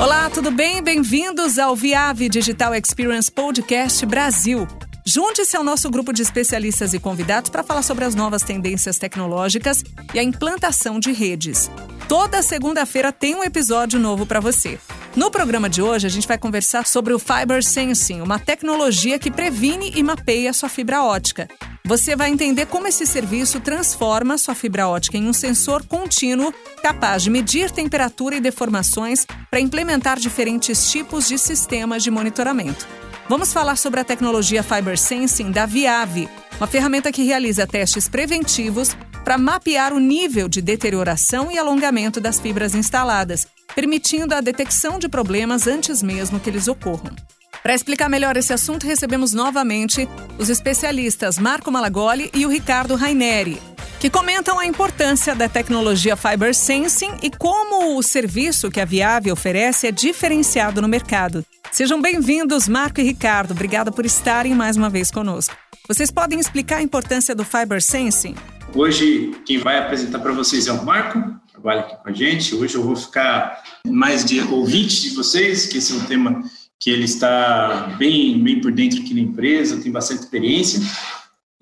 Olá, tudo bem? Bem-vindos ao Viave Digital Experience Podcast Brasil. Junte-se ao nosso grupo de especialistas e convidados para falar sobre as novas tendências tecnológicas e a implantação de redes. Toda segunda-feira tem um episódio novo para você. No programa de hoje, a gente vai conversar sobre o Fiber Sensing, uma tecnologia que previne e mapeia sua fibra ótica. Você vai entender como esse serviço transforma sua fibra ótica em um sensor contínuo capaz de medir temperatura e deformações para implementar diferentes tipos de sistemas de monitoramento. Vamos falar sobre a tecnologia Fiber Sensing da Viave, uma ferramenta que realiza testes preventivos para mapear o nível de deterioração e alongamento das fibras instaladas, permitindo a detecção de problemas antes mesmo que eles ocorram. Para explicar melhor esse assunto, recebemos novamente os especialistas Marco Malagoli e o Ricardo Raineri, que comentam a importância da tecnologia Fiber Sensing e como o serviço que a Viave oferece é diferenciado no mercado. Sejam bem-vindos, Marco e Ricardo. Obrigada por estarem mais uma vez conosco. Vocês podem explicar a importância do Fiber Sensing? Hoje, quem vai apresentar para vocês é o Marco, trabalha aqui com a gente. Hoje eu vou ficar mais de ouvinte de vocês, que esse é um tema que ele está bem, bem por dentro aqui na empresa, tem bastante experiência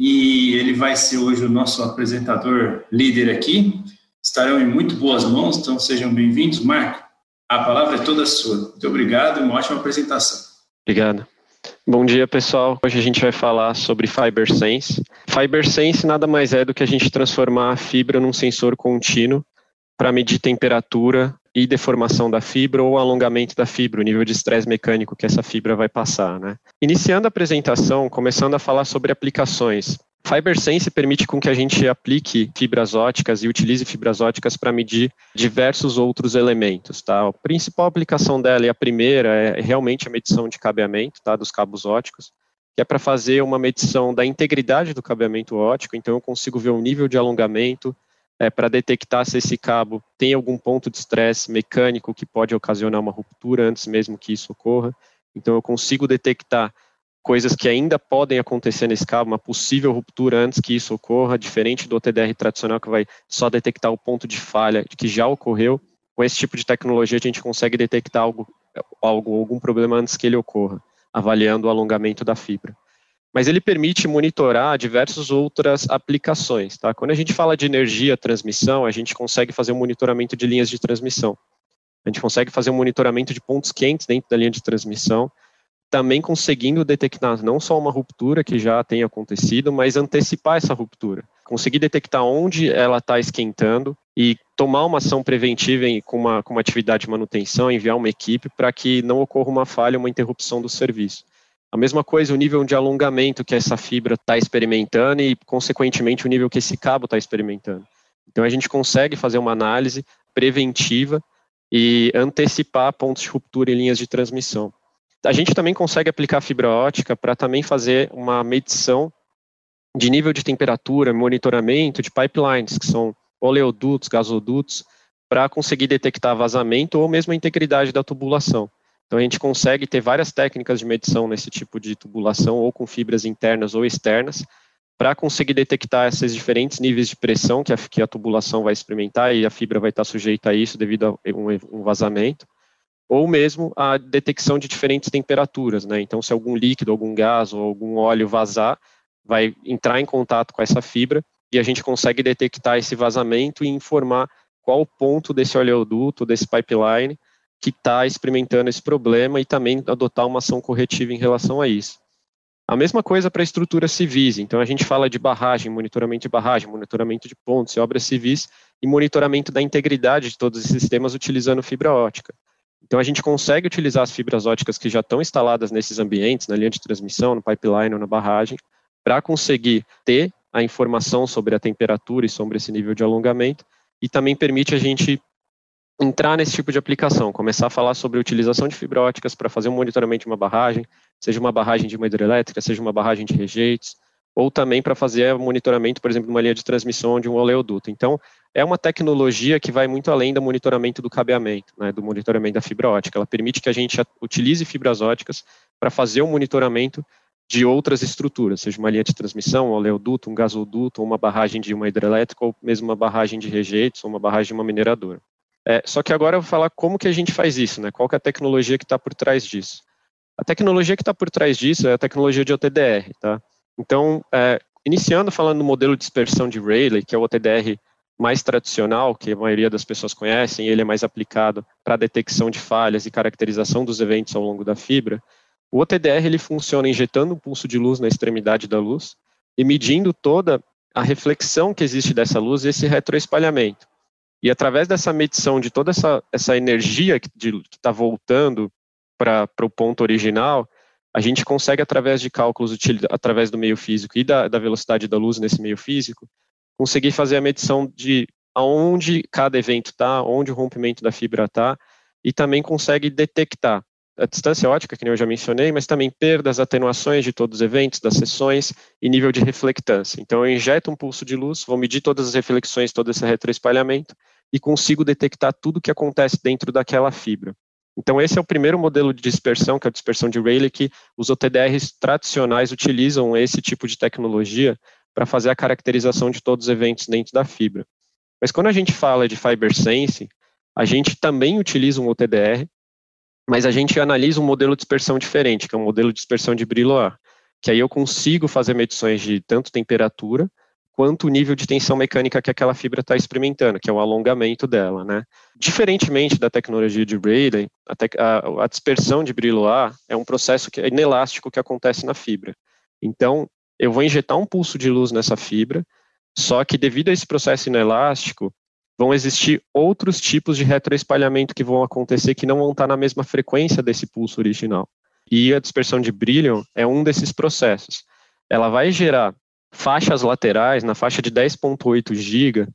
e ele vai ser hoje o nosso apresentador líder aqui. Estarão em muito boas mãos, então sejam bem-vindos. Marco, a palavra é toda sua. Muito obrigado uma ótima apresentação. Obrigado. Bom dia, pessoal. Hoje a gente vai falar sobre FiberSense. FiberSense nada mais é do que a gente transformar a fibra num sensor contínuo para medir temperatura, e deformação da fibra ou alongamento da fibra, o nível de estresse mecânico que essa fibra vai passar. Né? Iniciando a apresentação, começando a falar sobre aplicações. FiberSense permite com que a gente aplique fibras óticas e utilize fibras óticas para medir diversos outros elementos. Tá? A principal aplicação dela e a primeira é realmente a medição de cabeamento tá, dos cabos óticos, que é para fazer uma medição da integridade do cabeamento ótico, então eu consigo ver o nível de alongamento, é, para detectar se esse cabo tem algum ponto de estresse mecânico que pode ocasionar uma ruptura antes mesmo que isso ocorra. Então, eu consigo detectar coisas que ainda podem acontecer nesse cabo, uma possível ruptura antes que isso ocorra, diferente do OTDR tradicional que vai só detectar o ponto de falha que já ocorreu. Com esse tipo de tecnologia, a gente consegue detectar algo, algo algum problema antes que ele ocorra, avaliando o alongamento da fibra mas ele permite monitorar diversas outras aplicações. Tá? Quando a gente fala de energia, transmissão, a gente consegue fazer um monitoramento de linhas de transmissão. A gente consegue fazer um monitoramento de pontos quentes dentro da linha de transmissão, também conseguindo detectar não só uma ruptura que já tem acontecido, mas antecipar essa ruptura. Conseguir detectar onde ela está esquentando e tomar uma ação preventiva em, com, uma, com uma atividade de manutenção, enviar uma equipe para que não ocorra uma falha, uma interrupção do serviço. A mesma coisa, o nível de alongamento que essa fibra está experimentando e, consequentemente, o nível que esse cabo está experimentando. Então, a gente consegue fazer uma análise preventiva e antecipar pontos de ruptura em linhas de transmissão. A gente também consegue aplicar fibra ótica para também fazer uma medição de nível de temperatura, monitoramento de pipelines, que são oleodutos, gasodutos, para conseguir detectar vazamento ou mesmo a integridade da tubulação. Então a gente consegue ter várias técnicas de medição nesse tipo de tubulação, ou com fibras internas ou externas, para conseguir detectar esses diferentes níveis de pressão que a, que a, tubulação vai experimentar e a fibra vai estar sujeita a isso devido a um, um vazamento, ou mesmo a detecção de diferentes temperaturas, né? Então, se algum líquido, algum gás ou algum óleo vazar, vai entrar em contato com essa fibra e a gente consegue detectar esse vazamento e informar qual o ponto desse oleoduto, desse pipeline, que está experimentando esse problema e também adotar uma ação corretiva em relação a isso. A mesma coisa para estruturas civis, então a gente fala de barragem, monitoramento de barragem, monitoramento de pontes e obras civis e monitoramento da integridade de todos esses sistemas utilizando fibra ótica. Então a gente consegue utilizar as fibras óticas que já estão instaladas nesses ambientes, na linha de transmissão, no pipeline ou na barragem, para conseguir ter a informação sobre a temperatura e sobre esse nível de alongamento e também permite a gente entrar nesse tipo de aplicação, começar a falar sobre utilização de fibra óticas para fazer um monitoramento de uma barragem, seja uma barragem de uma hidrelétrica, seja uma barragem de rejeitos, ou também para fazer monitoramento, por exemplo, de uma linha de transmissão de um oleoduto. Então, é uma tecnologia que vai muito além do monitoramento do cabeamento, né, do monitoramento da fibra ótica. Ela permite que a gente utilize fibras óticas para fazer o um monitoramento de outras estruturas, seja uma linha de transmissão, um oleoduto, um gasoduto, uma barragem de uma hidrelétrica, ou mesmo uma barragem de rejeitos, ou uma barragem de uma mineradora. É, só que agora eu vou falar como que a gente faz isso, né? Qual que é a tecnologia que está por trás disso? A tecnologia que está por trás disso é a tecnologia de OTDR, tá? Então, é, iniciando falando do modelo de dispersão de Rayleigh, que é o OTDR mais tradicional, que a maioria das pessoas conhecem, ele é mais aplicado para detecção de falhas e caracterização dos eventos ao longo da fibra. O OTDR ele funciona injetando um pulso de luz na extremidade da luz e medindo toda a reflexão que existe dessa luz e esse retroespalhamento. E através dessa medição de toda essa, essa energia que está voltando para o ponto original, a gente consegue, através de cálculos através do meio físico e da, da velocidade da luz nesse meio físico, conseguir fazer a medição de aonde cada evento está, onde o rompimento da fibra está, e também consegue detectar a distância ótica, que eu já mencionei, mas também perdas, atenuações de todos os eventos, das sessões e nível de reflectância. Então, eu injeto um pulso de luz, vou medir todas as reflexões, todo esse retroespalhamento e consigo detectar tudo o que acontece dentro daquela fibra. Então, esse é o primeiro modelo de dispersão, que é a dispersão de Rayleigh, que os OTDRs tradicionais utilizam esse tipo de tecnologia para fazer a caracterização de todos os eventos dentro da fibra. Mas quando a gente fala de Fiber Sense, a gente também utiliza um OTDR, mas a gente analisa um modelo de dispersão diferente, que é um modelo de dispersão de Brillouin, que aí eu consigo fazer medições de tanto temperatura quanto o nível de tensão mecânica que aquela fibra está experimentando, que é o alongamento dela, né? Diferentemente da tecnologia de Rayleigh, a, a, a dispersão de Brillouin é um processo que é inelástico que acontece na fibra. Então, eu vou injetar um pulso de luz nessa fibra, só que devido a esse processo inelástico, vão existir outros tipos de retroespalhamento que vão acontecer que não vão estar na mesma frequência desse pulso original. E a dispersão de brilho é um desses processos. Ela vai gerar faixas laterais, na faixa de 10.8 GB,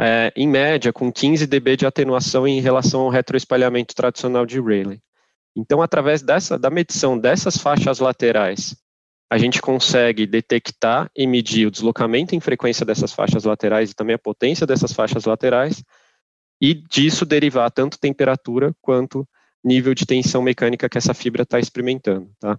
é, em média, com 15 dB de atenuação em relação ao retroespalhamento tradicional de Rayleigh. Então, através dessa, da medição dessas faixas laterais, a gente consegue detectar e medir o deslocamento em frequência dessas faixas laterais e também a potência dessas faixas laterais, e disso derivar tanto temperatura quanto nível de tensão mecânica que essa fibra está experimentando. Tá?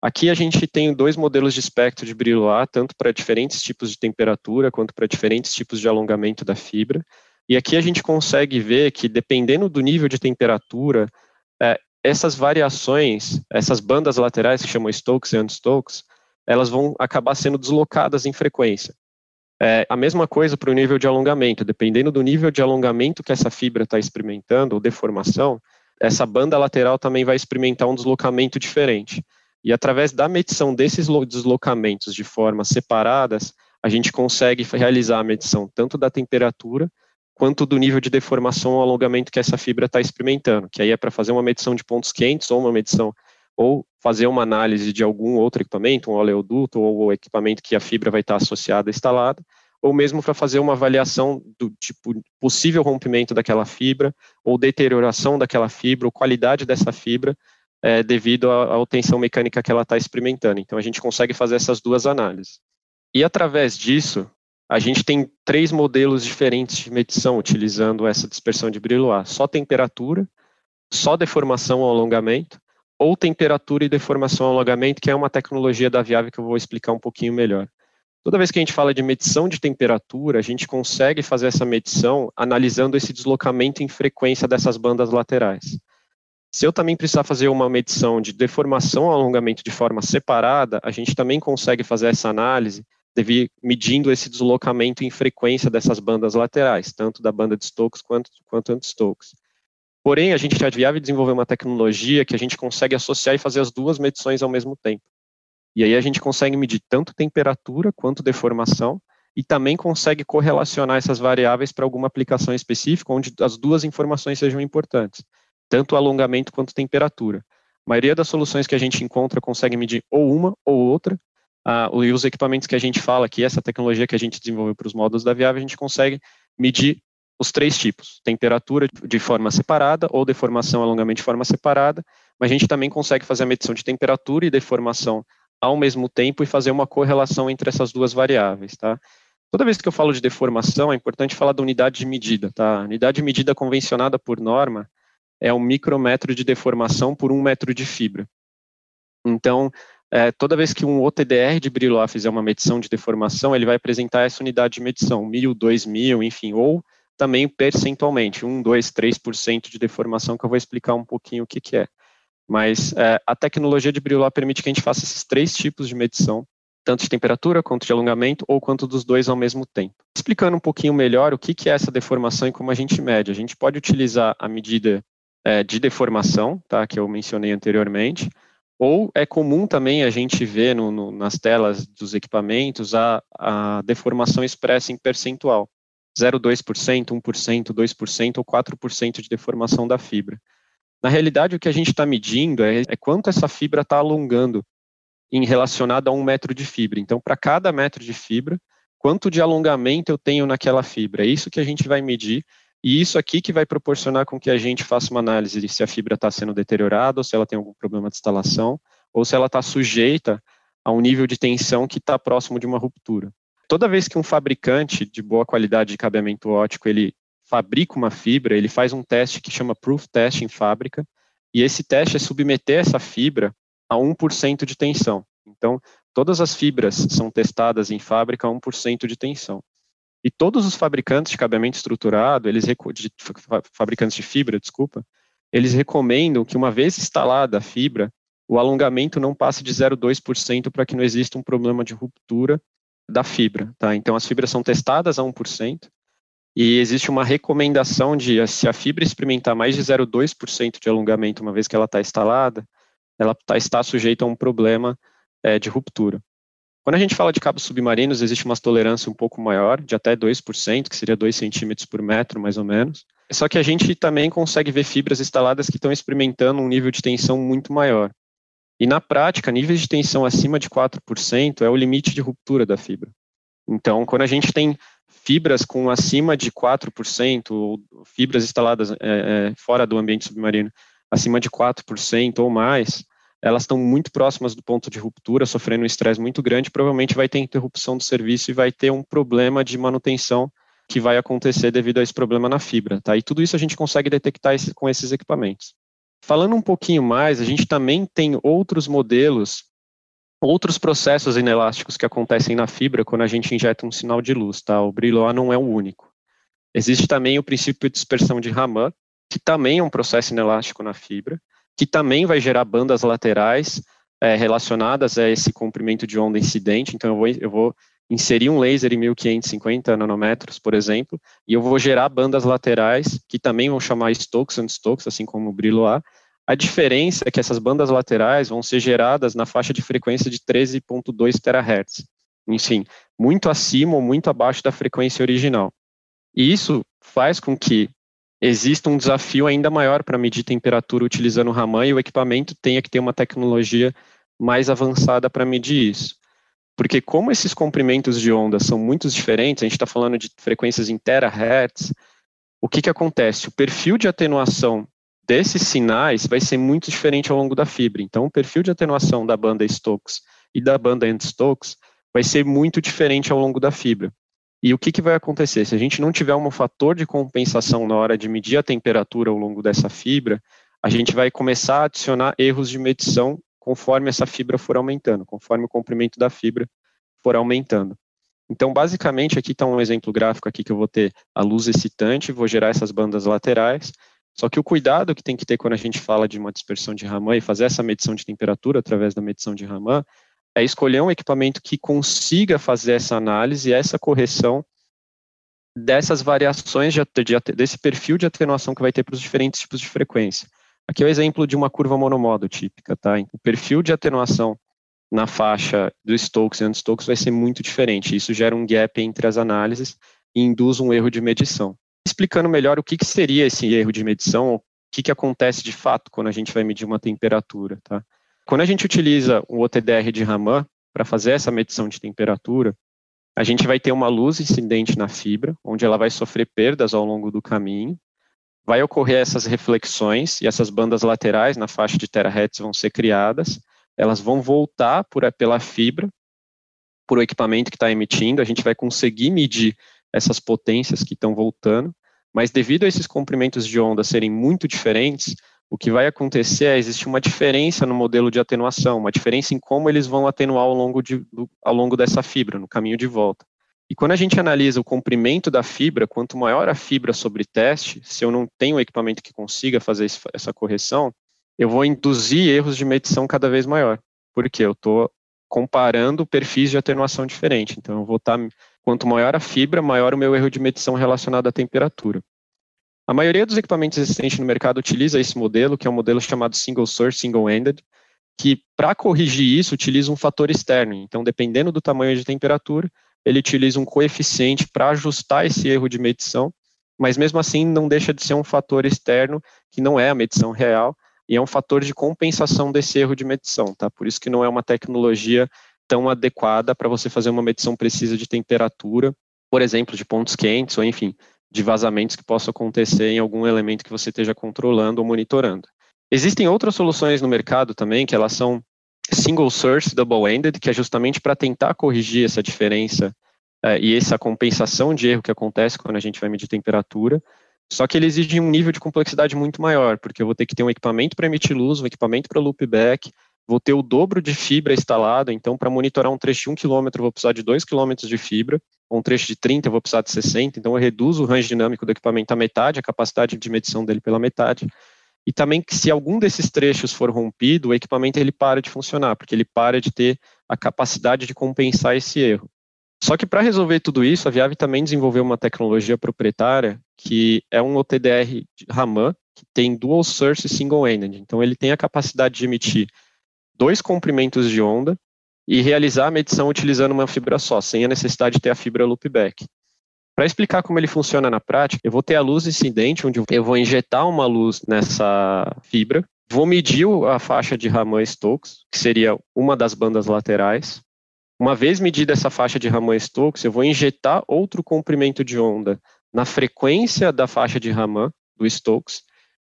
Aqui a gente tem dois modelos de espectro de brilho A, tanto para diferentes tipos de temperatura quanto para diferentes tipos de alongamento da fibra. E aqui a gente consegue ver que, dependendo do nível de temperatura, é, essas variações, essas bandas laterais que chamam Stokes e Unstokes, elas vão acabar sendo deslocadas em frequência. É, a mesma coisa para o nível de alongamento, dependendo do nível de alongamento que essa fibra está experimentando, ou deformação, essa banda lateral também vai experimentar um deslocamento diferente. E através da medição desses deslocamentos de formas separadas, a gente consegue realizar a medição tanto da temperatura quanto do nível de deformação ou alongamento que essa fibra está experimentando, que aí é para fazer uma medição de pontos quentes ou uma medição ou fazer uma análise de algum outro equipamento, um oleoduto ou o equipamento que a fibra vai estar associada instalada, ou mesmo para fazer uma avaliação do tipo possível rompimento daquela fibra ou deterioração daquela fibra ou qualidade dessa fibra é, devido à, tensão mecânica que ela está experimentando. Então, a gente consegue fazer essas duas análises. E, através disso, a gente tem três modelos diferentes de medição utilizando essa dispersão de brilho A. Só temperatura, só deformação ou alongamento, ou temperatura e deformação ou alongamento, que é uma tecnologia da Viave que eu vou explicar um pouquinho melhor. Toda vez que a gente fala de medição de temperatura, a gente consegue fazer essa medição analisando esse deslocamento em frequência dessas bandas laterais. Se eu também precisar fazer uma medição de deformação ou alongamento de forma separada, a gente também consegue fazer essa análise medindo esse deslocamento em frequência dessas bandas laterais, tanto da banda de Stokes quanto, quanto anti-Stokes. Porém, a gente já viável desenvolver uma tecnologia que a gente consegue associar e fazer as duas medições ao mesmo tempo. E aí a gente consegue medir tanto temperatura quanto deformação e também consegue correlacionar essas variáveis para alguma aplicação específica onde as duas informações sejam importantes tanto alongamento quanto temperatura. A maioria das soluções que a gente encontra consegue medir ou uma ou outra, ah, e os equipamentos que a gente fala aqui, essa tecnologia que a gente desenvolveu para os módulos da Viável, a gente consegue medir os três tipos, temperatura de forma separada ou deformação alongamento de forma separada, mas a gente também consegue fazer a medição de temperatura e deformação ao mesmo tempo e fazer uma correlação entre essas duas variáveis, tá? Toda vez que eu falo de deformação, é importante falar da unidade de medida, tá? A unidade de medida convencionada por norma é um micrometro de deformação por um metro de fibra. Então, é, toda vez que um OTDR de Brillouin fizer uma medição de deformação, ele vai apresentar essa unidade de medição, mil, dois mil, enfim, ou também percentualmente, 1, 2, 3% de deformação, que eu vou explicar um pouquinho o que, que é. Mas é, a tecnologia de Brillat permite que a gente faça esses três tipos de medição, tanto de temperatura quanto de alongamento, ou quanto dos dois ao mesmo tempo. Explicando um pouquinho melhor o que, que é essa deformação e como a gente mede. A gente pode utilizar a medida é, de deformação, tá, que eu mencionei anteriormente, ou é comum também a gente ver no, no, nas telas dos equipamentos a, a deformação expressa em percentual. 0,2%, 1%, 2% ou 4% de deformação da fibra. Na realidade, o que a gente está medindo é, é, quanto essa fibra está alongando em relacionado a um metro de fibra. Então, para cada metro de fibra, quanto de alongamento eu tenho naquela fibra. É isso que a gente vai medir e isso aqui que vai proporcionar com que a gente faça uma análise de se a fibra está sendo deteriorada, ou se ela tem algum problema de instalação, ou se ela está sujeita a um nível de tensão que está próximo de uma ruptura. Toda vez que um fabricante de boa qualidade de cabeamento ótico ele fabrica uma fibra, ele faz um teste que chama proof test em fábrica, e esse teste é submeter essa fibra a 1% de tensão. Então, todas as fibras são testadas em fábrica a 1% de tensão. E todos os fabricantes de cabeamento estruturado, eles de, fabricantes de fibra, desculpa, eles recomendam que uma vez instalada a fibra, o alongamento não passe de 0,2% para que não exista um problema de ruptura da fibra, tá? Então as fibras são testadas a 1% e existe uma recomendação de se a fibra experimentar mais de 0,2% de alongamento uma vez que ela está instalada, ela tá, está sujeita a um problema é, de ruptura. Quando a gente fala de cabos submarinos, existe uma tolerância um pouco maior, de até 2%, que seria 2 centímetros por metro, mais ou menos. Só que a gente também consegue ver fibras instaladas que estão experimentando um nível de tensão muito maior. E na prática, níveis de tensão acima de 4% é o limite de ruptura da fibra. Então, quando a gente tem fibras com acima de 4%, ou fibras instaladas é, é, fora do ambiente submarino acima de 4% ou mais, elas estão muito próximas do ponto de ruptura, sofrendo um estresse muito grande, provavelmente vai ter interrupção do serviço e vai ter um problema de manutenção que vai acontecer devido a esse problema na fibra, tá? E tudo isso a gente consegue detectar esse, com esses equipamentos. Falando um pouquinho mais, a gente também tem outros modelos, outros processos inelásticos que acontecem na fibra quando a gente injeta um sinal de luz, tá? O brilho não é o único. Existe também o princípio de dispersão de Raman, que também é um processo inelástico na fibra, que também vai gerar bandas laterais é, relacionadas a esse comprimento de onda incidente. Então, eu vou, eu vou inserir um laser em 1550 nanômetros, por exemplo, e eu vou gerar bandas laterais, que também vão chamar Stokes and Stokes, assim como o Brillo A. A diferença é que essas bandas laterais vão ser geradas na faixa de frequência de 13.2 terahertz. Enfim, muito acima ou muito abaixo da frequência original. E isso faz com que existe um desafio ainda maior para medir temperatura utilizando o Raman e o equipamento tenha que ter uma tecnologia mais avançada para medir isso. Porque como esses comprimentos de onda são muito diferentes, a gente está falando de frequências em terahertz, o que, que acontece? O perfil de atenuação desses sinais vai ser muito diferente ao longo da fibra. Então, o perfil de atenuação da banda Stokes e da banda End-Stokes vai ser muito diferente ao longo da fibra. E o que, que vai acontecer? Se a gente não tiver um fator de compensação na hora de medir a temperatura ao longo dessa fibra, a gente vai começar a adicionar erros de medição conforme essa fibra for aumentando, conforme o comprimento da fibra for aumentando. Então, basicamente, aqui está um exemplo gráfico aqui que eu vou ter a luz excitante, vou gerar essas bandas laterais, só que o cuidado que tem que ter quando a gente fala de uma dispersão de Raman e fazer essa medição de temperatura através da medição de Raman é escolher um equipamento que consiga fazer essa análise e essa correção dessas variações de, de, desse perfil de atenuação que vai ter para os diferentes tipos de frequência. Aqui é o exemplo de uma curva monomodo típica, tá? O perfil de atenuação na faixa do Stokes e Stokes vai ser muito diferente. Isso gera um gap entre as análises e induz um erro de medição. Explicando melhor o que, que seria esse erro de medição, o que, que acontece de fato quando a gente vai medir uma temperatura, tá? Quando a gente utiliza o OTDR de Raman para fazer essa medição de temperatura, a gente vai ter uma luz incidente na fibra, onde ela vai sofrer perdas ao longo do caminho, vai ocorrer essas reflexões e essas bandas laterais na faixa de terahertz vão ser criadas, elas vão voltar por, pela fibra, por o equipamento que está emitindo, a gente vai conseguir medir essas potências que estão voltando, mas devido a esses comprimentos de onda serem muito diferentes, o que vai acontecer é existir uma diferença no modelo de atenuação, uma diferença em como eles vão atenuar ao longo, de, ao longo dessa fibra, no caminho de volta. E quando a gente analisa o comprimento da fibra, quanto maior a fibra sobre teste, se eu não tenho um equipamento que consiga fazer essa correção, eu vou induzir erros de medição cada vez maior. Porque eu estou comparando perfis de atenuação diferente. Então, eu vou estar, tá, quanto maior a fibra, maior o meu erro de medição relacionado à temperatura. A maioria dos equipamentos existentes no mercado utiliza esse modelo, que é um modelo chamado single source, single-ended, que para corrigir isso utiliza um fator externo. Então, dependendo do tamanho de temperatura, ele utiliza um coeficiente para ajustar esse erro de medição, mas mesmo assim não deixa de ser um fator externo que não é a medição real e é um fator de compensação desse erro de medição, tá? Por isso que não é uma tecnologia tão adequada para você fazer uma medição precisa de temperatura, por exemplo, de pontos quentes ou enfim, de vazamentos que possam acontecer em algum elemento que você esteja controlando ou monitorando. Existem outras soluções no mercado também que elas são single source double-ended, que é justamente para tentar corrigir essa diferença é, e essa compensação de erro que acontece quando a gente vai medir temperatura. Só que ele exige um nível de complexidade muito maior, porque eu vou ter que ter um equipamento para emitir luz, um equipamento para loopback, vou ter o dobro de fibra instalado, então para monitorar um trecho de 1 km eu vou precisar de 2 km de fibra, um trecho de 30 eu vou precisar de 60, então eu reduzo o range dinâmico do equipamento à metade, a capacidade de medição dele pela metade e também que se algum desses trechos for rompido, o equipamento ele para de funcionar, porque ele para de ter a capacidade de compensar esse erro. Só que para resolver tudo isso, a Viave também desenvolveu uma tecnologia proprietária que é um OTDR Raman, que tem dual source single-ended. Então ele tem a capacidade de emitir dois comprimentos de onda e realizar a medição utilizando uma fibra só, sem a necessidade de ter a fibra loopback. Para explicar como ele funciona na prática, eu vou ter a luz incidente, onde eu vou injetar uma luz nessa fibra, vou medir a faixa de Raman-Stokes, que seria uma das bandas laterais. Uma vez medida essa faixa de Raman-Stokes, eu vou injetar outro comprimento de onda na frequência da faixa de Raman, do Stokes,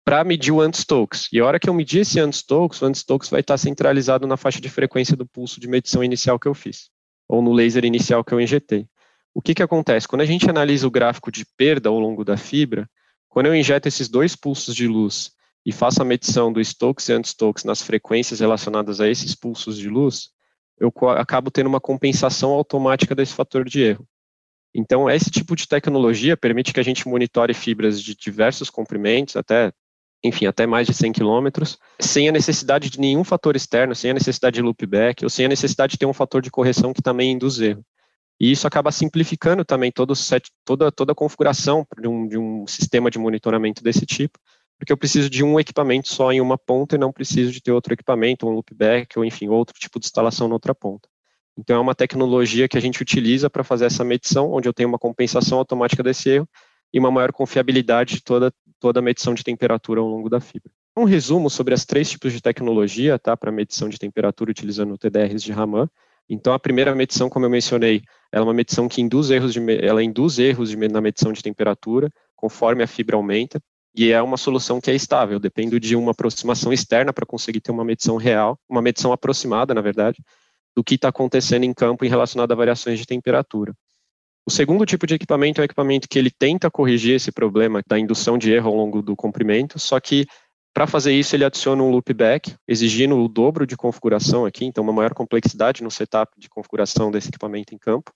para medir o anti-Stokes. E a hora que eu medir esse anti-Stokes, o anti-Stokes vai estar centralizado na faixa de frequência do pulso de medição inicial que eu fiz, ou no laser inicial que eu injetei. O que, que acontece? Quando a gente analisa o gráfico de perda ao longo da fibra, quando eu injeto esses dois pulsos de luz e faço a medição do Stokes e anti-Stokes nas frequências relacionadas a esses pulsos de luz, eu acabo tendo uma compensação automática desse fator de erro. Então, esse tipo de tecnologia permite que a gente monitore fibras de diversos comprimentos, até, enfim, até mais de 100 quilômetros, sem a necessidade de nenhum fator externo, sem a necessidade de loopback, ou sem a necessidade de ter um fator de correção que também induz erro. E isso acaba simplificando também todo set, toda, toda a configuração de um, de um sistema de monitoramento desse tipo, porque eu preciso de um equipamento só em uma ponta e não preciso de ter outro equipamento, um loopback ou, enfim, outro tipo de instalação na outra ponta. Então, é uma tecnologia que a gente utiliza para fazer essa medição, onde eu tenho uma compensação automática desse erro e uma maior confiabilidade de toda, toda a medição de temperatura ao longo da fibra. Um resumo sobre as três tipos de tecnologia tá, para medição de temperatura utilizando TDRs de Raman. Então, a primeira medição, como eu mencionei, ela é uma medição que induz erros, de, ela induz erros de, na medição de temperatura, conforme a fibra aumenta, e é uma solução que é estável, depende de uma aproximação externa para conseguir ter uma medição real, uma medição aproximada, na verdade, do que está acontecendo em campo em relacionado a variações de temperatura. O segundo tipo de equipamento é um equipamento que ele tenta corrigir esse problema da indução de erro ao longo do comprimento, só que para fazer isso, ele adiciona um loopback, exigindo o dobro de configuração aqui, então uma maior complexidade no setup de configuração desse equipamento em campo.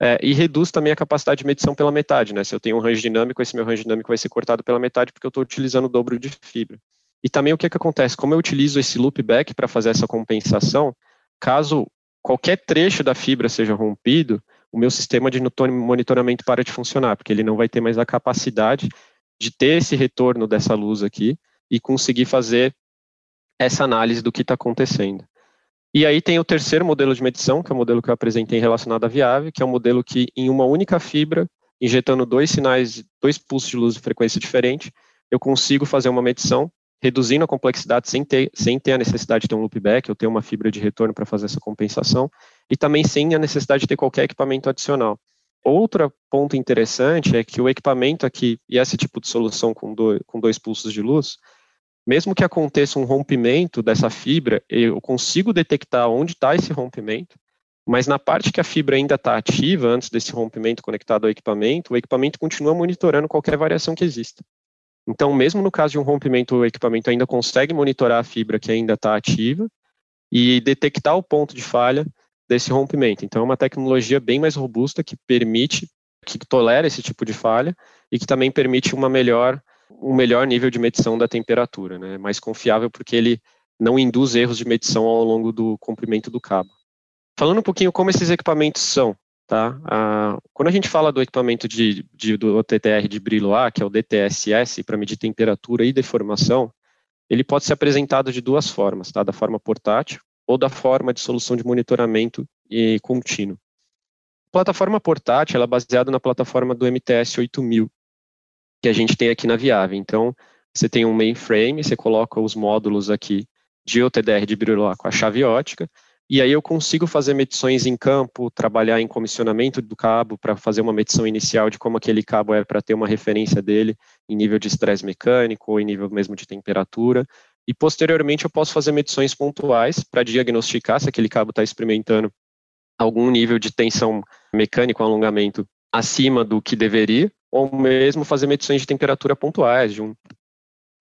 É, e reduz também a capacidade de medição pela metade, né? Se eu tenho um range dinâmico, esse meu range dinâmico vai ser cortado pela metade porque eu estou utilizando o dobro de fibra. E também o que, que acontece? Como eu utilizo esse loopback para fazer essa compensação, caso qualquer trecho da fibra seja rompido, o meu sistema de monitoramento para de funcionar, porque ele não vai ter mais a capacidade de ter esse retorno dessa luz aqui e conseguir fazer essa análise do que está acontecendo. E aí tem o terceiro modelo de medição, que é o modelo que eu apresentei relacionado à Viave, que é um modelo que em uma única fibra, injetando dois sinais, dois pulsos de luz de frequência diferente, eu consigo fazer uma medição, reduzindo a complexidade sem ter, sem ter a necessidade de ter um loopback, eu ter uma fibra de retorno para fazer essa compensação, e também sem a necessidade de ter qualquer equipamento adicional. Outro ponto interessante é que o equipamento aqui, e esse tipo de solução com, do, com dois pulsos de luz, mesmo que aconteça um rompimento dessa fibra, eu consigo detectar onde está esse rompimento, mas na parte que a fibra ainda está ativa, antes desse rompimento conectado ao equipamento, o equipamento continua monitorando qualquer variação que exista. Então, mesmo no caso de um rompimento, o equipamento ainda consegue monitorar a fibra que ainda está ativa e detectar o ponto de falha desse rompimento. Então, é uma tecnologia bem mais robusta que permite, que tolera esse tipo de falha e que também permite uma melhor, um melhor nível de medição da temperatura, né? mais confiável porque ele não induz erros de medição ao longo do comprimento do cabo. Falando um pouquinho como esses equipamentos são, tá? Ah, quando a gente fala do equipamento de, de, do OTTR de Brilloa, que é o DTSS, para medir temperatura e deformação, ele pode ser apresentado de duas formas, tá? Da forma portátil ou da forma de solução de monitoramento e contínuo. A plataforma portátil ela é baseada na plataforma do MTS 8000, que a gente tem aqui na Viave. Então, você tem um mainframe, você coloca os módulos aqui de OTDR de Brilloa com a chave ótica, e aí eu consigo fazer medições em campo, trabalhar em comissionamento do cabo para fazer uma medição inicial de como aquele cabo é para ter uma referência dele em nível de estresse mecânico ou em nível mesmo de temperatura. E posteriormente eu posso fazer medições pontuais para diagnosticar se aquele cabo está experimentando algum nível de tensão mecânica, um alongamento acima do que deveria, ou mesmo fazer medições de temperatura pontuais de um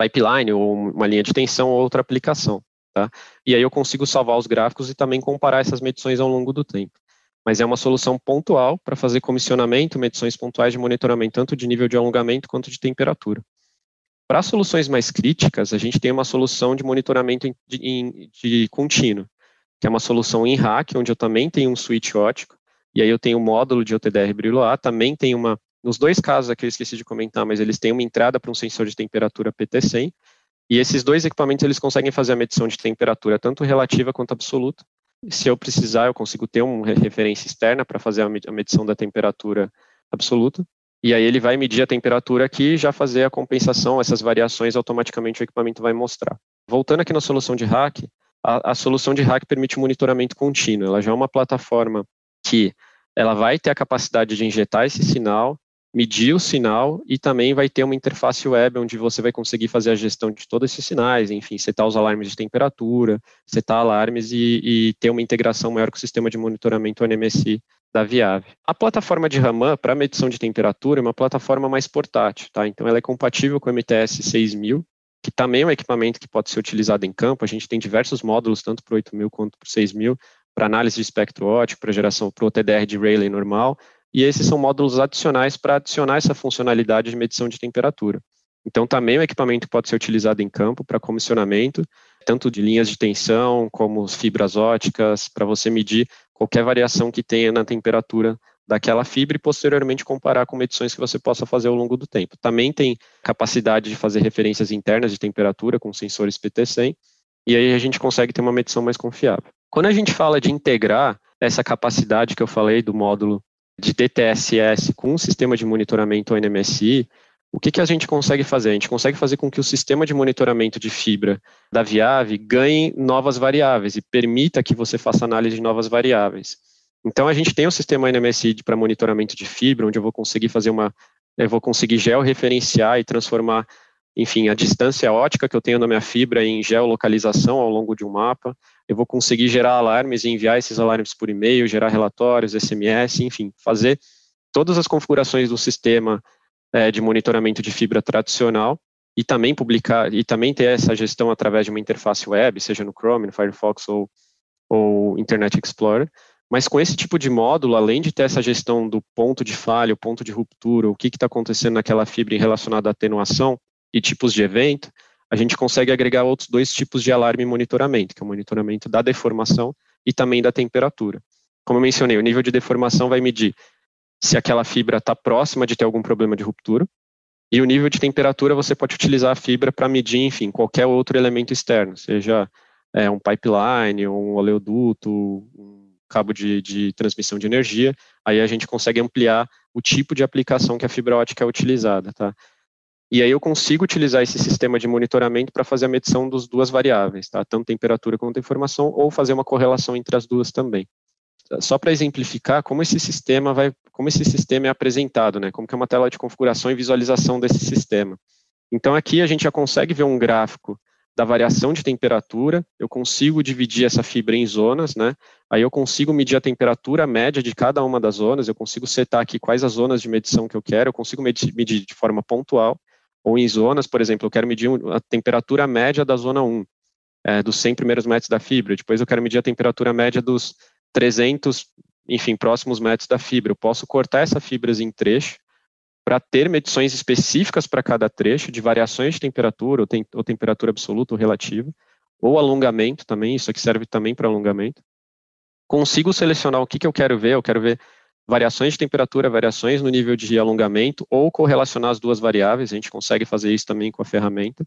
pipeline ou uma linha de tensão ou outra aplicação. Tá? E aí eu consigo salvar os gráficos e também comparar essas medições ao longo do tempo. Mas é uma solução pontual para fazer comissionamento, medições pontuais de monitoramento, tanto de nível de alongamento quanto de temperatura. Para soluções mais críticas, a gente tem uma solução de monitoramento de, de contínuo, que é uma solução em rack, onde eu também tenho um switch ótico, e aí eu tenho um módulo de OTDR Brilloa, também tem uma, nos dois casos aqui eu esqueci de comentar, mas eles têm uma entrada para um sensor de temperatura PT100, e esses dois equipamentos eles conseguem fazer a medição de temperatura tanto relativa quanto absoluta. Se eu precisar, eu consigo ter uma referência externa para fazer a medição da temperatura absoluta. E aí ele vai medir a temperatura aqui e já fazer a compensação, essas variações automaticamente o equipamento vai mostrar. Voltando aqui na solução de hack, a, a solução de hack permite monitoramento contínuo. Ela já é uma plataforma que ela vai ter a capacidade de injetar esse sinal medir o sinal e também vai ter uma interface web onde você vai conseguir fazer a gestão de todos esses sinais, enfim, setar os alarmes de temperatura, setar alarmes e, e ter uma integração maior com o sistema de monitoramento NMSI da Viave. A plataforma de Raman para medição de temperatura é uma plataforma mais portátil, tá? Então ela é compatível com o MTS 6000, que também é um equipamento que pode ser utilizado em campo. A gente tem diversos módulos, tanto para o 8000 quanto para o 6000, para análise de espectro ótico, para geração para o TDR de Rayleigh normal e esses são módulos adicionais para adicionar essa funcionalidade de medição de temperatura. Então, também um equipamento pode ser utilizado em campo para comissionamento, tanto de linhas de tensão como fibras óticas, para você medir qualquer variação que tenha na temperatura daquela fibra e posteriormente comparar com medições que você possa fazer ao longo do tempo. Também tem capacidade de fazer referências internas de temperatura com sensores PT100 e aí a gente consegue ter uma medição mais confiável. Quando a gente fala de integrar essa capacidade que eu falei do módulo de DTSS com um sistema de monitoramento NMSI, o que, que a gente consegue fazer? A gente consegue fazer com que o sistema de monitoramento de fibra da Viave ganhe novas variáveis e permita que você faça análise de novas variáveis. Então, a gente tem o um sistema NMSI para monitoramento de fibra, onde eu vou conseguir fazer uma, eu vou conseguir georreferenciar e transformar, enfim, a distância ótica que eu tenho na minha fibra em geolocalização ao longo de um mapa eu vou conseguir gerar alarmes e enviar esses alarmes por e-mail, gerar relatórios, SMS, enfim, fazer todas as configurações do sistema é, de monitoramento de fibra tradicional e também publicar e também ter essa gestão através de uma interface web, seja no Chrome, no Firefox ou, ou Internet Explorer. Mas com esse tipo de módulo, além de ter essa gestão do ponto de falha, o ponto de ruptura, o que está acontecendo naquela fibra relacionado à atenuação e tipos de evento, a gente consegue agregar outros dois tipos de alarme e monitoramento, que é o monitoramento da deformação e também da temperatura. Como eu mencionei, o nível de deformação vai medir se aquela fibra está próxima de ter algum problema de ruptura, e o nível de temperatura você pode utilizar a fibra para medir, enfim, qualquer outro elemento externo, seja é, um pipeline, um oleoduto, um cabo de, de transmissão de energia, aí a gente consegue ampliar o tipo de aplicação que a fibra ótica é utilizada, tá? E aí eu consigo utilizar esse sistema de monitoramento para fazer a medição das duas variáveis, tá? tanto temperatura quanto informação, ou fazer uma correlação entre as duas também. Só para exemplificar como esse sistema vai, como esse sistema é apresentado, né? Como que é uma tela de configuração e visualização desse sistema. Então aqui a gente já consegue ver um gráfico da variação de temperatura, eu consigo dividir essa fibra em zonas, né? Aí eu consigo medir a temperatura média de cada uma das zonas, eu consigo setar aqui quais as zonas de medição que eu quero, eu consigo medir, medir de forma pontual, ou em zonas, por exemplo, eu quero medir a temperatura média da zona 1, é, dos 100 primeiros metros da fibra, depois eu quero medir a temperatura média dos 300, enfim, próximos metros da fibra. Eu posso cortar essa fibras em trecho para ter medições específicas para cada trecho, de variações de temperatura, ou, tem, ou temperatura absoluta ou relativa, ou alongamento também, isso aqui serve também para alongamento. Consigo selecionar o que, que eu quero ver, eu quero ver variações de temperatura, variações no nível de alongamento, ou correlacionar as duas variáveis, a gente consegue fazer isso também com a ferramenta.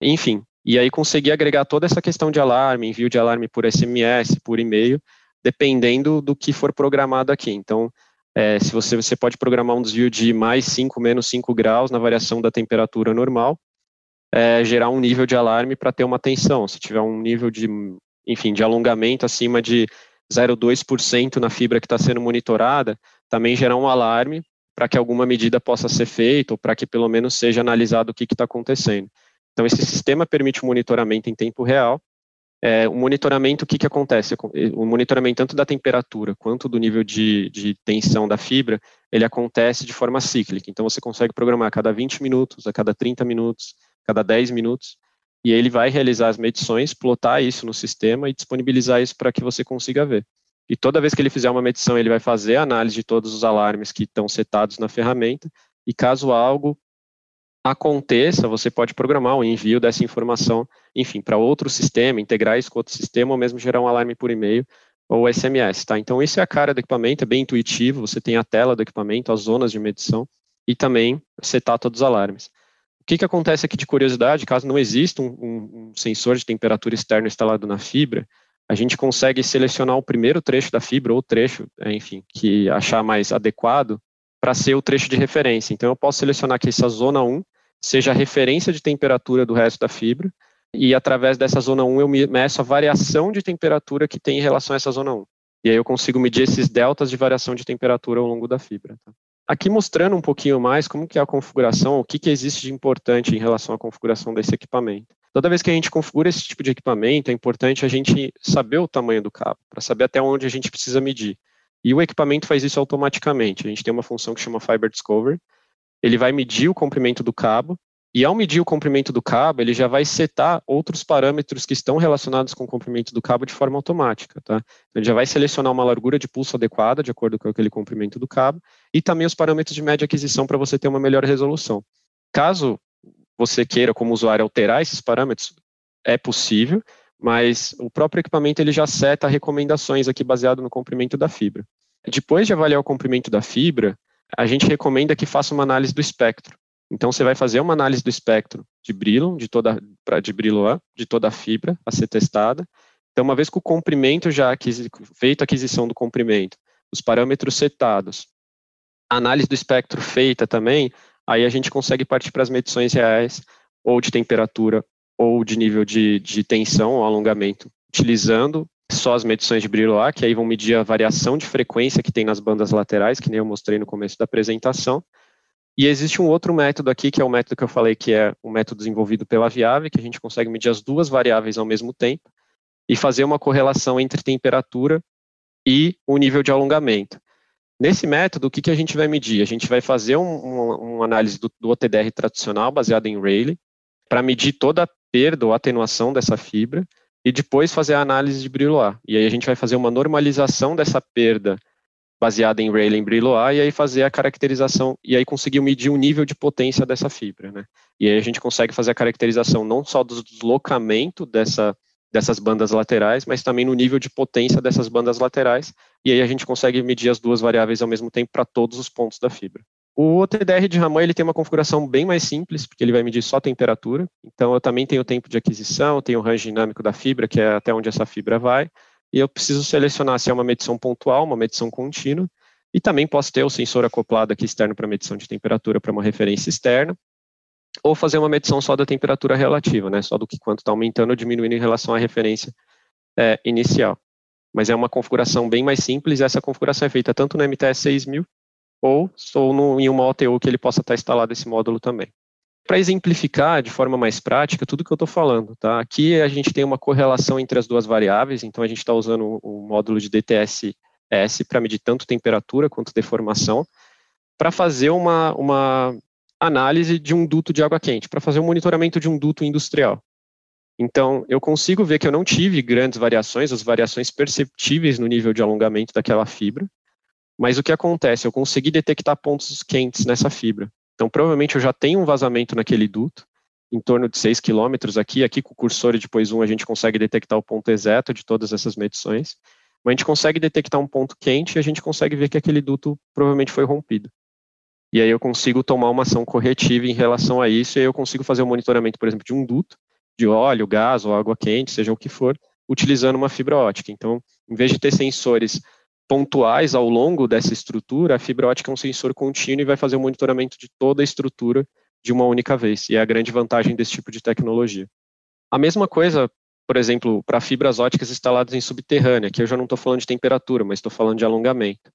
Enfim, e aí conseguir agregar toda essa questão de alarme, envio de alarme por SMS, por e-mail, dependendo do que for programado aqui. Então, é, se você, você pode programar um desvio de mais 5, menos 5 graus na variação da temperatura normal, é, gerar um nível de alarme para ter uma tensão. Se tiver um nível de, enfim, de alongamento acima de 0,2% na fibra que está sendo monitorada, também gerar um alarme para que alguma medida possa ser feita ou para que pelo menos seja analisado o que está acontecendo. Então, esse sistema permite o monitoramento em tempo real. É, o monitoramento, o que, que acontece? O monitoramento tanto da temperatura quanto do nível de, de tensão da fibra, ele acontece de forma cíclica. Então, você consegue programar a cada 20 minutos, a cada 30 minutos, a cada 10 minutos, e ele vai realizar as medições, plotar isso no sistema e disponibilizar isso para que você consiga ver. E toda vez que ele fizer uma medição, ele vai fazer a análise de todos os alarmes que estão setados na ferramenta, e caso algo aconteça, você pode programar o envio dessa informação, enfim, para outro sistema, integrar isso com outro sistema, ou mesmo gerar um alarme por e-mail ou SMS, tá? Então, isso é a cara do equipamento, é bem intuitivo, você tem a tela do equipamento, as zonas de medição e também setar todos os alarmes. Que, que acontece aqui de curiosidade, caso não exista um, um, um sensor de temperatura externo instalado na fibra, a gente consegue selecionar o primeiro trecho da fibra, ou trecho, é, enfim, que achar mais adequado, para ser o trecho de referência. Então, eu posso selecionar que essa zona 1 seja a referência de temperatura do resto da fibra, e através dessa zona 1 eu meço a variação de temperatura que tem em relação a essa zona 1. E aí eu consigo medir esses deltas de variação de temperatura ao longo da fibra. Tá? Aqui mostrando um pouquinho mais como que é a configuração, o que, que existe de importante em relação à configuração desse equipamento. Toda vez que a gente configura esse tipo de equipamento, é importante a gente saber o tamanho do cabo, para saber até onde a gente precisa medir. E o equipamento faz isso automaticamente. A gente tem uma função que chama Fiber Discover. Ele vai medir o comprimento do cabo, e ao medir o comprimento do cabo, ele já vai setar outros parâmetros que estão relacionados com o comprimento do cabo de forma automática. Tá? Ele já vai selecionar uma largura de pulso adequada, de acordo com aquele comprimento do cabo, e também os parâmetros de média aquisição para você ter uma melhor resolução. Caso você queira, como usuário, alterar esses parâmetros, é possível, mas o próprio equipamento ele já seta recomendações aqui baseado no comprimento da fibra. Depois de avaliar o comprimento da fibra, a gente recomenda que faça uma análise do espectro. Então você vai fazer uma análise do espectro de Brilon, de toda de Brilon, de toda a fibra a ser testada. Então uma vez que o comprimento já feito a aquisição do comprimento, os parâmetros setados, a análise do espectro feita também, aí a gente consegue partir para as medições reais ou de temperatura ou de nível de, de tensão ou alongamento, utilizando só as medições de brilho lá, que aí vão medir a variação de frequência que tem nas bandas laterais, que nem eu mostrei no começo da apresentação. E existe um outro método aqui, que é o método que eu falei, que é o método desenvolvido pela Viave, que a gente consegue medir as duas variáveis ao mesmo tempo e fazer uma correlação entre temperatura e o nível de alongamento. Nesse método, o que, que a gente vai medir? A gente vai fazer um, um, uma análise do, do OTDR tradicional, baseado em Rayleigh, para medir toda a perda ou atenuação dessa fibra e depois fazer a análise de Brillouat. E aí a gente vai fazer uma normalização dessa perda baseada em Rayleigh Brillouat e aí fazer a caracterização e aí conseguir medir o nível de potência dessa fibra, né? E aí a gente consegue fazer a caracterização não só do deslocamento dessa dessas bandas laterais, mas também no nível de potência dessas bandas laterais, e aí a gente consegue medir as duas variáveis ao mesmo tempo para todos os pontos da fibra. O OTDR de Raman ele tem uma configuração bem mais simples, porque ele vai medir só temperatura. Então, eu também tenho o tempo de aquisição, tenho o range dinâmico da fibra, que é até onde essa fibra vai. E eu preciso selecionar se é uma medição pontual, uma medição contínua. E também posso ter o sensor acoplado aqui externo para medição de temperatura para uma referência externa. Ou fazer uma medição só da temperatura relativa, né? Só do que quanto está aumentando ou diminuindo em relação à referência é, inicial. Mas é uma configuração bem mais simples. Essa configuração é feita tanto no MTS 6000 ou sou no, em uma OTU que ele possa estar instalado esse módulo também. Para exemplificar de forma mais prática tudo que eu estou falando, tá? Aqui a gente tem uma correlação entre as duas variáveis, então a gente está usando o módulo de DTS-S para medir tanto temperatura quanto deformação, para fazer uma, uma análise de um duto de água quente, para fazer um monitoramento de um duto industrial. Então, eu consigo ver que eu não tive grandes variações, as variações perceptíveis no nível de alongamento daquela fibra, mas o que acontece? Eu consegui detectar pontos quentes nessa fibra. Então, provavelmente eu já tenho um vazamento naquele duto, em torno de 6 quilômetros aqui. Aqui com o cursor e depois um a gente consegue detectar o ponto exato de todas essas medições. Mas a gente consegue detectar um ponto quente e a gente consegue ver que aquele duto provavelmente foi rompido. E aí eu consigo tomar uma ação corretiva em relação a isso, e aí eu consigo fazer o um monitoramento, por exemplo, de um duto, de óleo, gás ou água quente, seja o que for, utilizando uma fibra ótica. Então, em vez de ter sensores pontuais ao longo dessa estrutura, a fibra ótica é um sensor contínuo e vai fazer o monitoramento de toda a estrutura de uma única vez, e é a grande vantagem desse tipo de tecnologia. A mesma coisa, por exemplo, para fibras óticas instaladas em subterrânea, que eu já não estou falando de temperatura, mas estou falando de alongamento.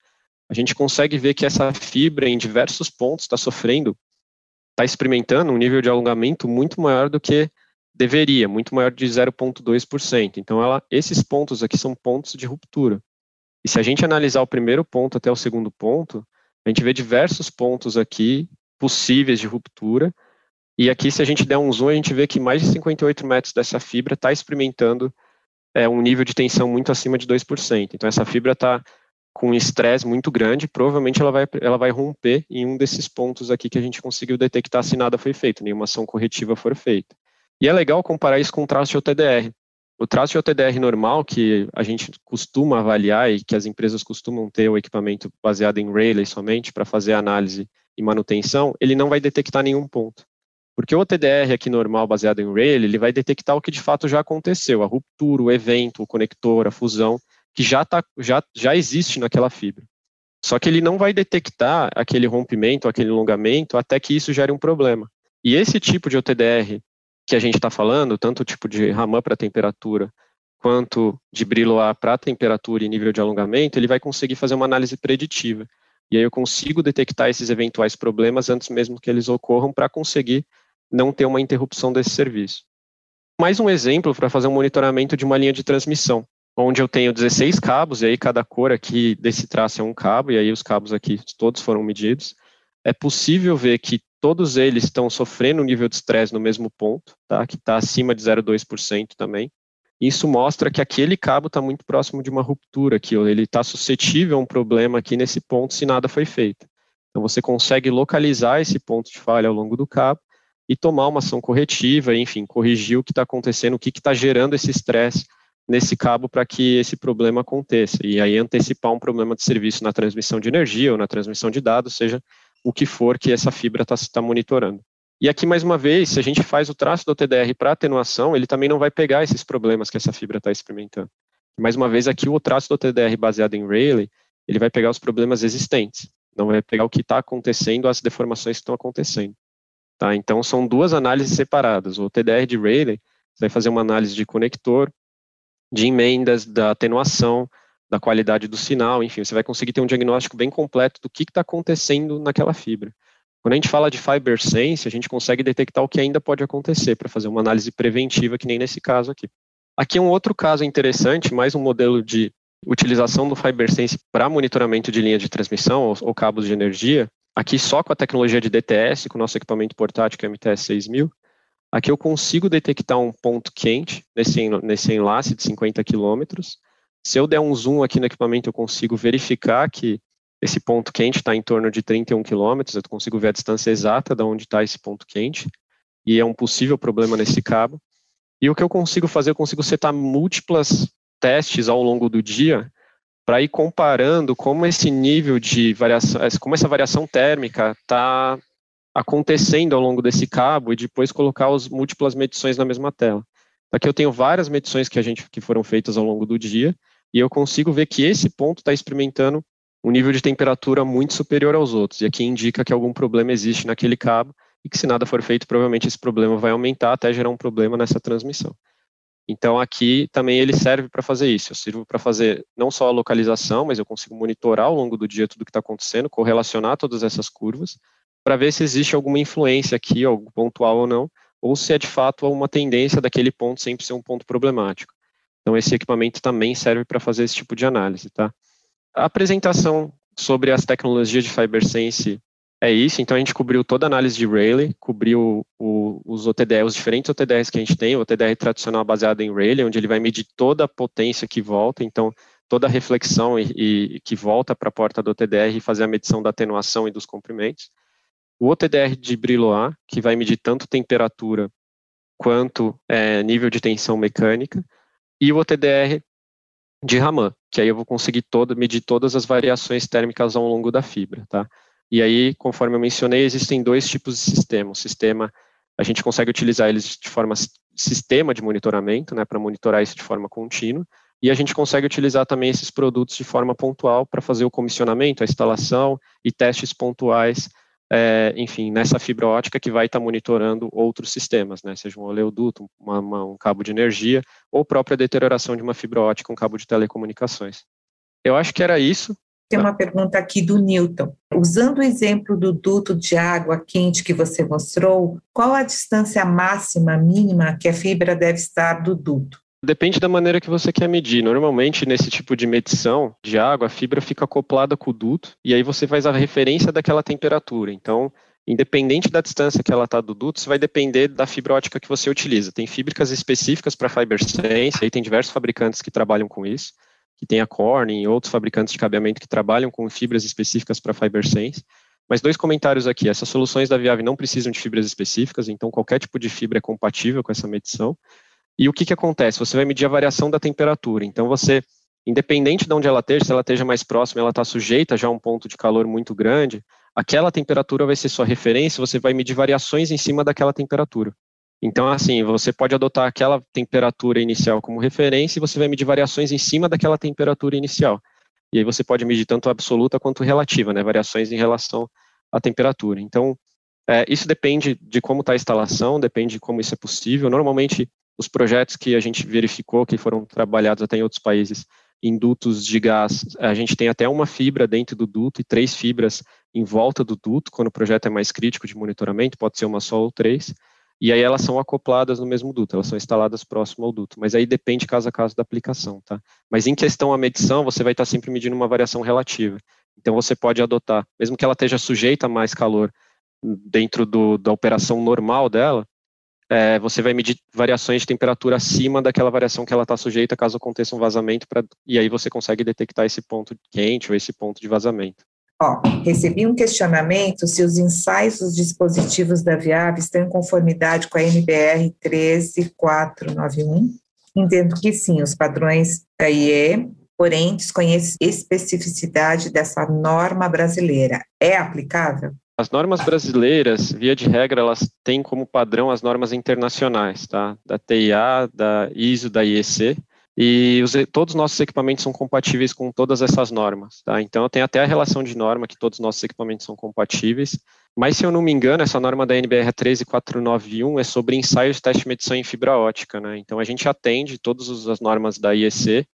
A gente consegue ver que essa fibra, em diversos pontos, está sofrendo, está experimentando um nível de alongamento muito maior do que deveria, muito maior de 0,2%. Então, ela, esses pontos aqui são pontos de ruptura. E se a gente analisar o primeiro ponto até o segundo ponto, a gente vê diversos pontos aqui possíveis de ruptura. E aqui, se a gente der um zoom, a gente vê que mais de 58 metros dessa fibra está experimentando é, um nível de tensão muito acima de 2%. Então, essa fibra está com um estresse muito grande, provavelmente ela vai, ela vai romper em um desses pontos aqui que a gente conseguiu detectar se nada foi feito, nenhuma ação corretiva for feita. E é legal comparar isso com o traço de OTDR. O traço de OTDR normal, que a gente costuma avaliar e que as empresas costumam ter o equipamento baseado em Rayleigh somente para fazer análise e manutenção, ele não vai detectar nenhum ponto. Porque o OTDR aqui normal, baseado em Rayleigh, ele vai detectar o que de fato já aconteceu, a ruptura, o evento, o conector, a fusão, que já, tá, já, já existe naquela fibra. Só que ele não vai detectar aquele rompimento, aquele alongamento, até que isso gere um problema. E esse tipo de OTDR que a gente está falando, tanto o tipo de Raman para temperatura, quanto de Brillouat para temperatura e nível de alongamento, ele vai conseguir fazer uma análise preditiva. E aí eu consigo detectar esses eventuais problemas antes mesmo que eles ocorram para conseguir não ter uma interrupção desse serviço. Mais um exemplo para fazer um monitoramento de uma linha de transmissão, onde eu tenho 16 cabos, e aí cada cor aqui desse traço é um cabo, e aí os cabos aqui todos foram medidos. É possível ver que todos eles estão sofrendo um nível de estresse no mesmo ponto, tá? que está acima de 0,2% também. Isso mostra que aquele cabo está muito próximo de uma ruptura, que ele está suscetível a um problema aqui nesse ponto se nada foi feito. Então você consegue localizar esse ponto de falha ao longo do cabo e tomar uma ação corretiva, enfim, corrigir o que está acontecendo, o que está gerando esse estresse nesse cabo para que esse problema aconteça. E aí antecipar um problema de serviço na transmissão de energia ou na transmissão de dados, seja o que for que essa fibra está tá monitorando. E aqui, mais uma vez, se a gente faz o traço do TDR para atenuação, ele também não vai pegar esses problemas que essa fibra está experimentando. Mais uma vez, aqui o traço do TDR baseado em Rayleigh, ele vai pegar os problemas existentes, não vai pegar o que está acontecendo, as deformações que estão acontecendo. Tá? Então, são duas análises separadas. O TDR de Rayleigh vai fazer uma análise de conector, de emendas, da atenuação, da qualidade do sinal, enfim, você vai conseguir ter um diagnóstico bem completo do que está acontecendo naquela fibra. Quando a gente fala de fiber sense, a gente consegue detectar o que ainda pode acontecer para fazer uma análise preventiva, que nem nesse caso aqui. Aqui é um outro caso interessante, mais um modelo de utilização do fiber sense para monitoramento de linha de transmissão ou, ou, cabos de energia. Aqui só com a tecnologia de DTS, com o nosso equipamento portátil, que é o MTS 6000. Aqui eu consigo detectar um ponto quente nesse, nesse enlace de 50 quilômetros se eu der um zoom aqui no equipamento, eu consigo verificar que esse ponto quente está em torno de 31 quilômetros, eu consigo ver a distância exata de onde está esse ponto quente, e é um possível problema nesse cabo. E o que eu consigo fazer, eu consigo setar múltiplas testes ao longo do dia para ir comparando como esse nível de variação, como essa variação térmica está acontecendo ao longo desse cabo e depois colocar as múltiplas medições na mesma tela. Aqui eu tenho várias medições que a gente que foram feitas ao longo do dia e eu consigo ver que esse ponto está experimentando um nível de temperatura muito superior aos outros, e aqui indica que algum problema existe naquele cabo, e que se nada for feito, provavelmente esse problema vai aumentar até gerar um problema nessa transmissão. Então aqui também ele serve para fazer isso, eu sirvo para fazer não só a localização, mas eu consigo monitorar ao longo do dia tudo que está acontecendo, correlacionar todas essas curvas, para ver se existe alguma influência aqui, algo pontual ou não, ou se é de fato uma tendência daquele ponto sempre ser um ponto problemático. Então, esse equipamento também serve para fazer esse tipo de análise, tá? A apresentação sobre as tecnologias de FiberSense é isso. Então a gente cobriu toda a análise de Rayleigh, cobriu o, os OTDR, os diferentes OTDRs que a gente tem, o OTDR tradicional baseado em Rayleigh, onde ele vai medir toda a potência que volta, então toda a reflexão e, e que volta para a porta do OTDR e fazer a medição da atenuação e dos comprimentos. O OTDR de Brillouin, que vai medir tanto temperatura quanto é, nível de tensão mecânica, e o OTDR de Raman, que aí eu vou conseguir todo, medir todas as variações térmicas ao longo da fibra, tá? E aí, conforme eu mencionei, existem dois tipos de sistema. O sistema, a gente consegue utilizar eles de forma sistema de monitoramento, né, para monitorar isso de forma contínua, e a gente consegue utilizar também esses produtos de forma pontual para fazer o comissionamento, a instalação e testes pontuais é, enfim, nessa fibra ótica que vai estar tá monitorando outros sistemas, né, seja um oleoduto, uma, uma, um cabo de energia, ou própria deterioração de uma fibra ótica, um cabo de telecomunicações. Eu acho que era isso. Tem uma pergunta aqui do Newton. Usando o exemplo do duto de água quente que você mostrou, qual a distância máxima, mínima que a fibra deve estar do duto? Depende da maneira que você quer medir. Normalmente, nesse tipo de medição de água, a fibra fica acoplada com o duto e aí você faz a referência daquela temperatura. Então, independente da distância que ela está do duto, isso vai depender da fibra ótica que você utiliza. Tem fíbricas específicas para FiberSense, aí tem diversos fabricantes que trabalham com isso, que tem a Corning e outros fabricantes de cabeamento que trabalham com fibras específicas para FiberSense. Mas dois comentários aqui. Essas soluções da Viave não precisam de fibras específicas, então qualquer tipo de fibra é compatível com essa medição. E o que, que acontece? Você vai medir a variação da temperatura. Então, você, independente de onde ela esteja, se ela esteja mais próxima, ela está sujeita já a um ponto de calor muito grande, aquela temperatura vai ser sua referência, você vai medir variações em cima daquela temperatura. Então, assim, você pode adotar aquela temperatura inicial como referência e você vai medir variações em cima daquela temperatura inicial. E aí você pode medir tanto absoluta quanto relativa, né? Variações em relação à temperatura. Então, é, isso depende de como está a instalação, depende de como isso é possível. Normalmente, os projetos que a gente verificou que foram trabalhados até em outros países em dutos de gás, a gente tem até uma fibra dentro do duto e três fibras em volta do duto, quando o projeto é mais crítico de monitoramento, pode ser uma só ou três, e aí elas são acopladas no mesmo duto, elas são instaladas próximo ao duto, mas aí depende caso a caso da aplicação, tá? Mas em questão à medição, você vai estar sempre medindo uma variação relativa. Então você pode adotar, mesmo que ela esteja sujeita a mais calor dentro do, da operação normal dela, é, você vai medir variações de temperatura acima daquela variação que ela está sujeita caso aconteça um vazamento, pra, e aí você consegue detectar esse ponto quente ou esse ponto de vazamento. Ó, recebi um questionamento se os ensaios dos dispositivos da Viab estão em conformidade com a NBR 13491. Entendo que sim, os padrões da IE, porém desconheço especificidade dessa norma brasileira. É aplicável? As normas brasileiras, via de regra, elas têm como padrão as normas internacionais, tá? Da TIA, da ISO, da IEC, e os, todos os nossos equipamentos são compatíveis com todas essas normas, tá? Então, tem até a relação de norma que todos os nossos equipamentos são compatíveis, mas se eu não me engano, essa norma da NBR 13491 é sobre ensaios teste de medição em fibra ótica, né? Então, a gente atende todas as normas da IEC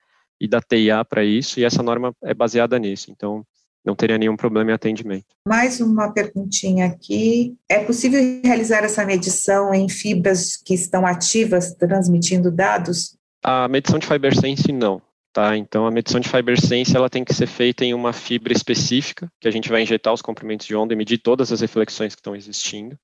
e da TIA para isso, e essa norma é baseada nisso. Então, não teria nenhum problema em atendimento. Mais uma perguntinha aqui. É possível realizar essa medição em fibras que estão ativas transmitindo dados? A medição de FiberSense não. Tá, então a medição de FiberSense ela tem que ser feita em uma fibra específica, que a gente vai injetar os comprimentos de onda e medir todas as reflexões que estão existindo.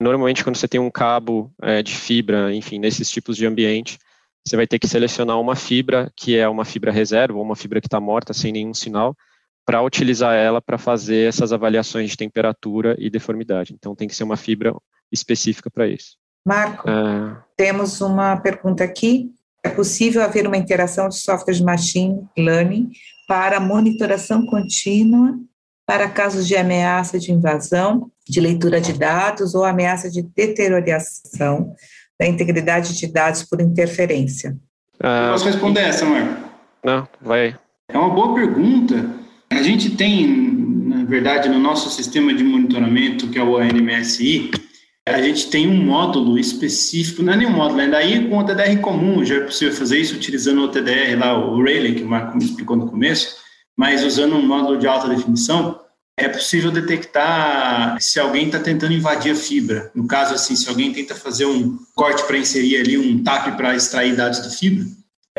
Normalmente, quando você tem um cabo é, de fibra, enfim, nesses tipos de ambiente, você vai ter que selecionar uma fibra que é uma fibra reserva ou uma fibra que está morta sem nenhum sinal, para utilizar ela para fazer essas avaliações de temperatura e deformidade. Então, tem que ser uma fibra específica para isso. Marco, é... temos uma pergunta aqui. É possível haver uma interação de software de machine learning para monitoração contínua para casos de ameaça de invasão, de leitura de dados ou ameaça de deterioração da integridade de dados por interferência? Uh, Posso responder essa, Marco? Não, vai. É uma boa pergunta, a gente tem, na verdade, no nosso sistema de monitoramento, que é o ANMSI, a gente tem um módulo específico, não é nenhum módulo, ainda aí com o TDR comum, já é possível fazer isso utilizando o TDR lá, o Rayleigh, que o Marco me explicou no começo, mas usando um módulo de alta definição, é possível detectar se alguém está tentando invadir a fibra. No caso, assim, se alguém tenta fazer um corte para inserir ali, um TAP para extrair dados da fibra,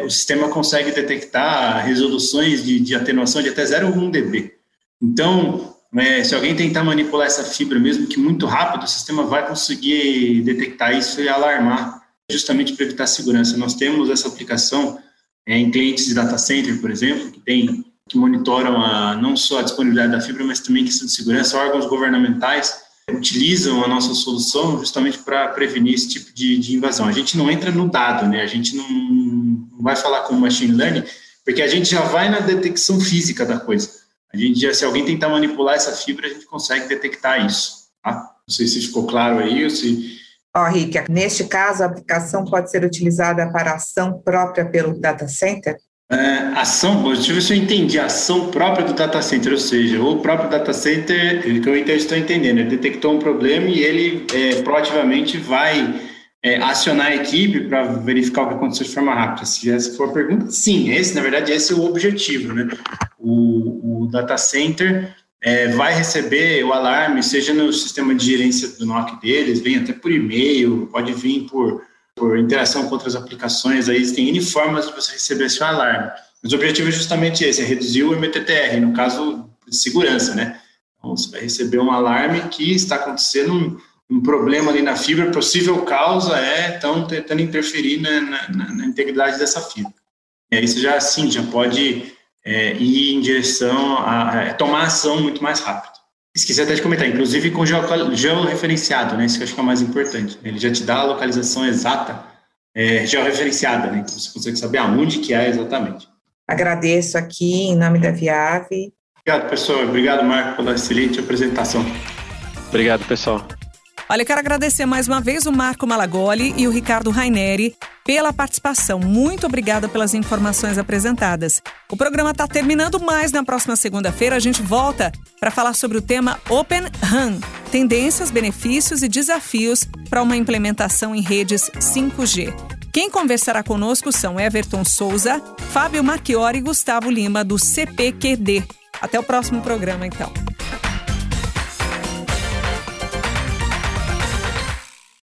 o sistema consegue detectar resoluções de, de atenuação de até 0,1 dB. Então, é, se alguém tentar manipular essa fibra, mesmo que muito rápido, o sistema vai conseguir detectar isso e alarmar, justamente para evitar segurança. Nós temos essa aplicação é, em clientes de data center, por exemplo, que tem que monitoram a, não só a disponibilidade da fibra, mas também questão de segurança. Órgãos governamentais utilizam a nossa solução justamente para prevenir esse tipo de, de, invasão. A gente não entra no dado, né? A gente não, não vai falar com machine learning, porque a gente já vai na detecção física da coisa. A gente já, se alguém tentar manipular essa fibra, a gente consegue detectar isso. Tá? Não sei se ficou claro aí ou se Ó, oh, Rick, neste caso, a aplicação pode ser utilizada para ação própria pelo data center? É, ação, deixa eu ver se eu entendi, ação própria do data center, ou seja, o próprio data center, que eu estou entendendo, ele detectou um problema e ele é, proativamente vai é, acionar a equipe para verificar o que aconteceu de forma rápida. Se essa for a pergunta, sim, esse, na verdade, esse é o objetivo, né? O, o data center é, vai receber o alarme, seja no sistema de gerência do NOC deles, vem até por e-mail, pode vir por por interação com outras aplicações, aí existem N formas de você receber seu alarme. Mas o objetivo é justamente esse, é reduzir o MTTR, no caso de segurança, né? Então, você vai receber um alarme que está acontecendo um, um problema ali na fibra, possível causa é estão tentando interferir na, na, na, integridade dessa fibra. E aí você já, sim, já pode é, ir em direção a, a tomar ação muito mais rápido. Esqueci até de comentar, inclusive com georreferenciado, né? Isso que eu acho que é o mais importante. Ele já te dá a localização exata, é, georreferenciada, né? Então você consegue saber aonde que é exatamente. Agradeço aqui em nome da Viave. Obrigado, pessoal. Obrigado, Marco, pela excelente apresentação. Obrigado, pessoal. Olha, eu quero agradecer mais uma vez o Marco Malagoli e o Ricardo Raineri pela participação. Muito obrigada pelas informações apresentadas. O programa está terminando, mas na próxima segunda-feira a gente volta para falar sobre o tema Open RAN, tendências, benefícios e desafios para uma implementação em redes 5G. Quem conversará conosco são Everton Souza, Fábio Marchiori e Gustavo Lima, do CPQD. Até o próximo programa, então.